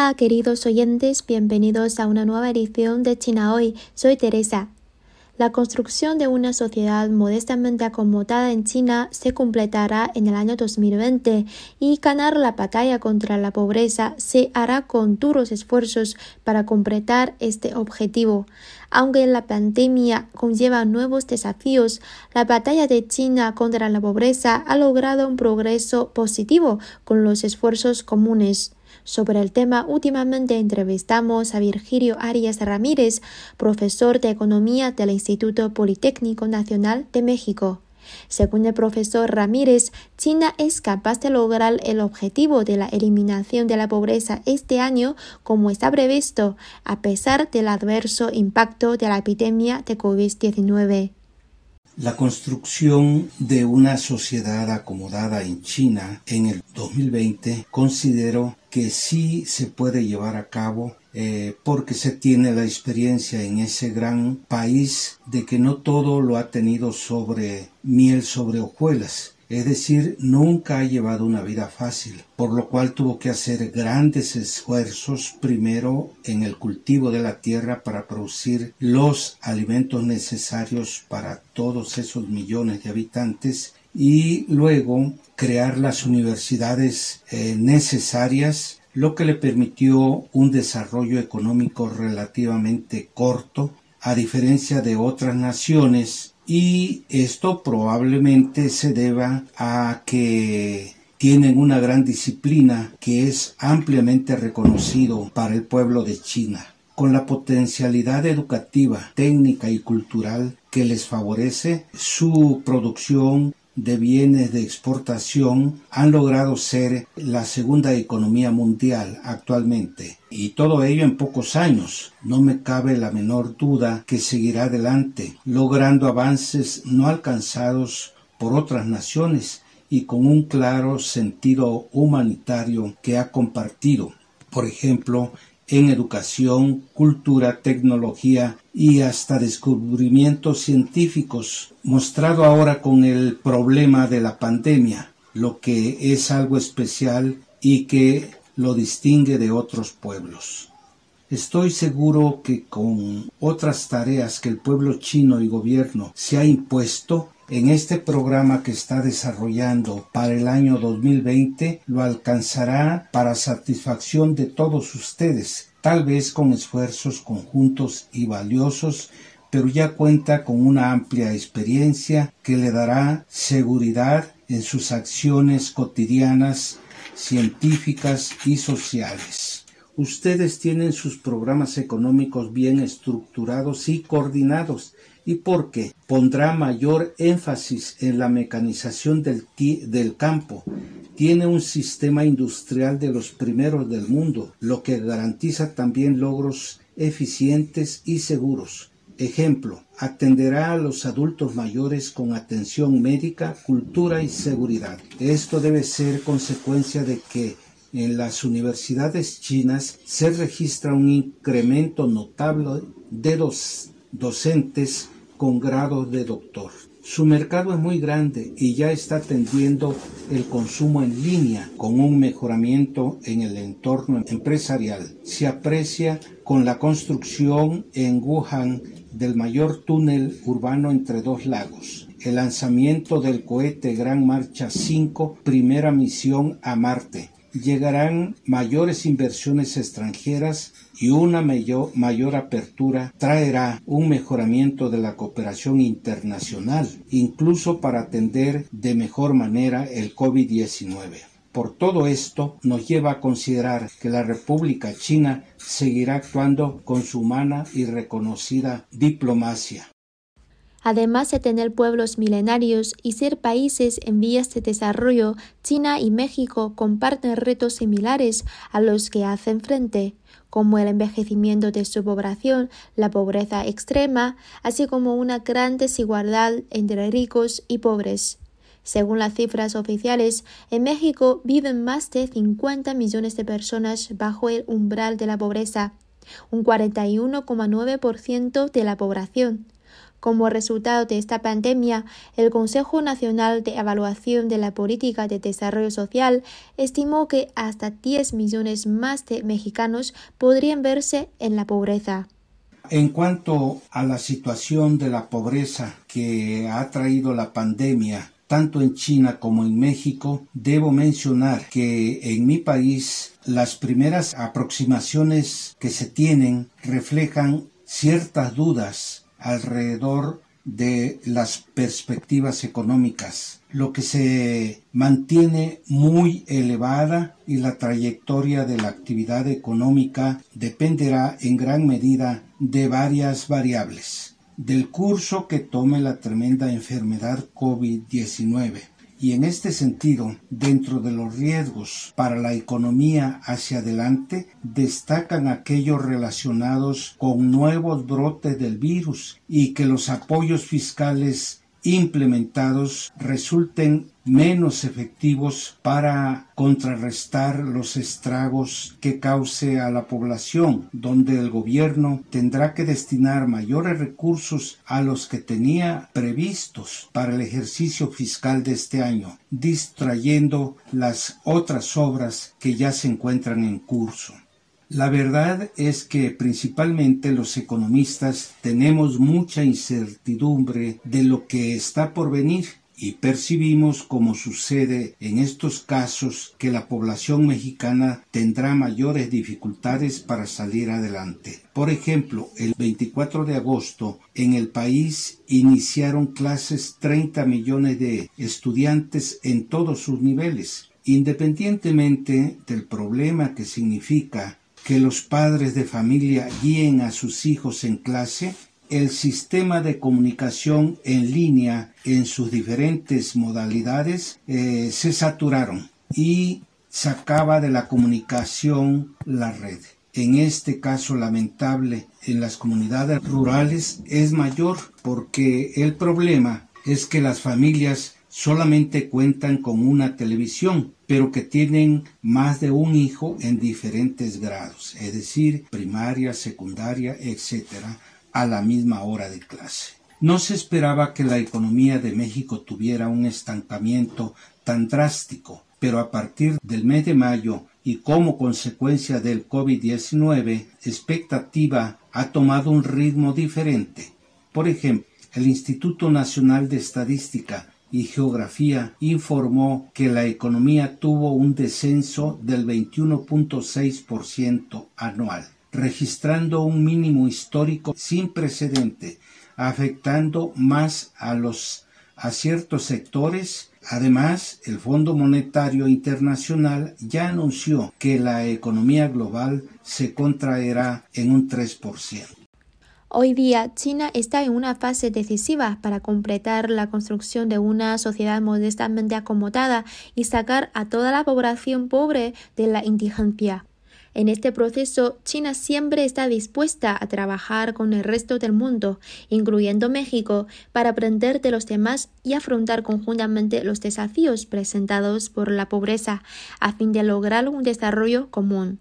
Hola queridos oyentes, bienvenidos a una nueva edición de China Hoy. Soy Teresa. La construcción de una sociedad modestamente acomodada en China se completará en el año 2020 y ganar la batalla contra la pobreza se hará con duros esfuerzos para completar este objetivo. Aunque la pandemia conlleva nuevos desafíos, la batalla de China contra la pobreza ha logrado un progreso positivo con los esfuerzos comunes. Sobre el tema, últimamente entrevistamos a Virgilio Arias Ramírez, profesor de Economía del Instituto Politécnico Nacional de México. Según el profesor Ramírez, China es capaz de lograr el objetivo de la eliminación de la pobreza este año como está previsto, a pesar del adverso impacto de la epidemia de COVID-19. La construcción de una sociedad acomodada en China en el 2020 considero que sí se puede llevar a cabo eh, porque se tiene la experiencia en ese gran país de que no todo lo ha tenido sobre miel sobre hojuelas. Es decir, nunca ha llevado una vida fácil, por lo cual tuvo que hacer grandes esfuerzos primero en el cultivo de la tierra para producir los alimentos necesarios para todos esos millones de habitantes y luego crear las universidades eh, necesarias lo que le permitió un desarrollo económico relativamente corto a diferencia de otras naciones y esto probablemente se deba a que tienen una gran disciplina que es ampliamente reconocido para el pueblo de China. Con la potencialidad educativa, técnica y cultural que les favorece, su producción de bienes de exportación han logrado ser la segunda economía mundial actualmente. Y todo ello en pocos años. No me cabe la menor duda que seguirá adelante, logrando avances no alcanzados por otras naciones y con un claro sentido humanitario que ha compartido. Por ejemplo, en educación, cultura, tecnología y hasta descubrimientos científicos, mostrado ahora con el problema de la pandemia, lo que es algo especial y que lo distingue de otros pueblos. Estoy seguro que con otras tareas que el pueblo chino y gobierno se ha impuesto, en este programa que está desarrollando para el año 2020 lo alcanzará para satisfacción de todos ustedes, tal vez con esfuerzos conjuntos y valiosos, pero ya cuenta con una amplia experiencia que le dará seguridad en sus acciones cotidianas, científicas y sociales. Ustedes tienen sus programas económicos bien estructurados y coordinados y porque pondrá mayor énfasis en la mecanización del, del campo. Tiene un sistema industrial de los primeros del mundo, lo que garantiza también logros eficientes y seguros. Ejemplo, atenderá a los adultos mayores con atención médica, cultura y seguridad. Esto debe ser consecuencia de que en las universidades chinas se registra un incremento notable de los docentes con grado de doctor. Su mercado es muy grande y ya está atendiendo el consumo en línea con un mejoramiento en el entorno empresarial. Se aprecia con la construcción en Wuhan del mayor túnel urbano entre dos lagos, el lanzamiento del cohete Gran Marcha 5, primera misión a Marte, llegarán mayores inversiones extranjeras y una mayor, apertura traerá un mejoramiento de la cooperación internacional, incluso para atender de mejor manera el COVID-19. Por todo esto nos lleva a considerar que la República China seguirá actuando con su humana y reconocida diplomacia. Además de tener pueblos milenarios y ser países en vías de desarrollo, China y México comparten retos similares a los que hacen frente, como el envejecimiento de su población, la pobreza extrema, así como una gran desigualdad entre ricos y pobres. Según las cifras oficiales, en México viven más de 50 millones de personas bajo el umbral de la pobreza, un 41,9% de la población. Como resultado de esta pandemia, el Consejo Nacional de Evaluación de la Política de Desarrollo Social estimó que hasta 10 millones más de mexicanos podrían verse en la pobreza. En cuanto a la situación de la pobreza que ha traído la pandemia, tanto en China como en México, debo mencionar que en mi país las primeras aproximaciones que se tienen reflejan ciertas dudas alrededor de las perspectivas económicas, lo que se mantiene muy elevada y la trayectoria de la actividad económica dependerá en gran medida de varias variables, del curso que tome la tremenda enfermedad COVID-19 y en este sentido, dentro de los riesgos para la economía hacia adelante, destacan aquellos relacionados con nuevos brotes del virus y que los apoyos fiscales implementados resulten menos efectivos para contrarrestar los estragos que cause a la población, donde el gobierno tendrá que destinar mayores recursos a los que tenía previstos para el ejercicio fiscal de este año, distrayendo las otras obras que ya se encuentran en curso. La verdad es que principalmente los economistas tenemos mucha incertidumbre de lo que está por venir y percibimos, como sucede en estos casos, que la población mexicana tendrá mayores dificultades para salir adelante. Por ejemplo, el 24 de agosto en el país iniciaron clases 30 millones de estudiantes en todos sus niveles. Independientemente del problema que significa que los padres de familia guíen a sus hijos en clase, el sistema de comunicación en línea en sus diferentes modalidades eh, se saturaron y sacaba de la comunicación la red. En este caso lamentable en las comunidades rurales es mayor porque el problema es que las familias solamente cuentan con una televisión, pero que tienen más de un hijo en diferentes grados, es decir, primaria, secundaria, etc., a la misma hora de clase. No se esperaba que la economía de México tuviera un estancamiento tan drástico, pero a partir del mes de mayo y como consecuencia del COVID-19, expectativa ha tomado un ritmo diferente. Por ejemplo, el Instituto Nacional de Estadística y Geografía informó que la economía tuvo un descenso del 21.6% anual, registrando un mínimo histórico sin precedente, afectando más a los a ciertos sectores. Además, el Fondo Monetario Internacional ya anunció que la economía global se contraerá en un 3%. Hoy día, China está en una fase decisiva para completar la construcción de una sociedad modestamente acomodada y sacar a toda la población pobre de la indigencia. En este proceso, China siempre está dispuesta a trabajar con el resto del mundo, incluyendo México, para aprender de los demás y afrontar conjuntamente los desafíos presentados por la pobreza, a fin de lograr un desarrollo común.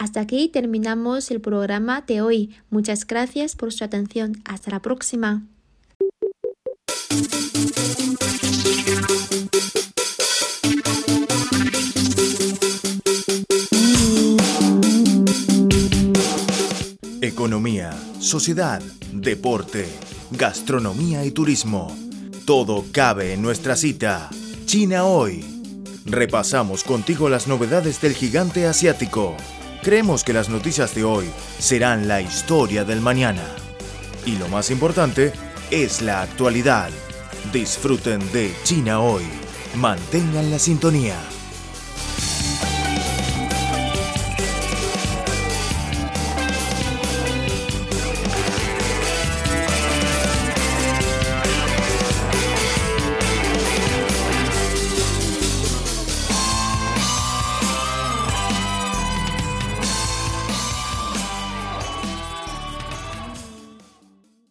Hasta aquí terminamos el programa de hoy. Muchas gracias por su atención. Hasta la próxima. Economía, sociedad, deporte, gastronomía y turismo. Todo cabe en nuestra cita. China hoy. Repasamos contigo las novedades del gigante asiático. Creemos que las noticias de hoy serán la historia del mañana. Y lo más importante es la actualidad. Disfruten de China hoy. Mantengan la sintonía.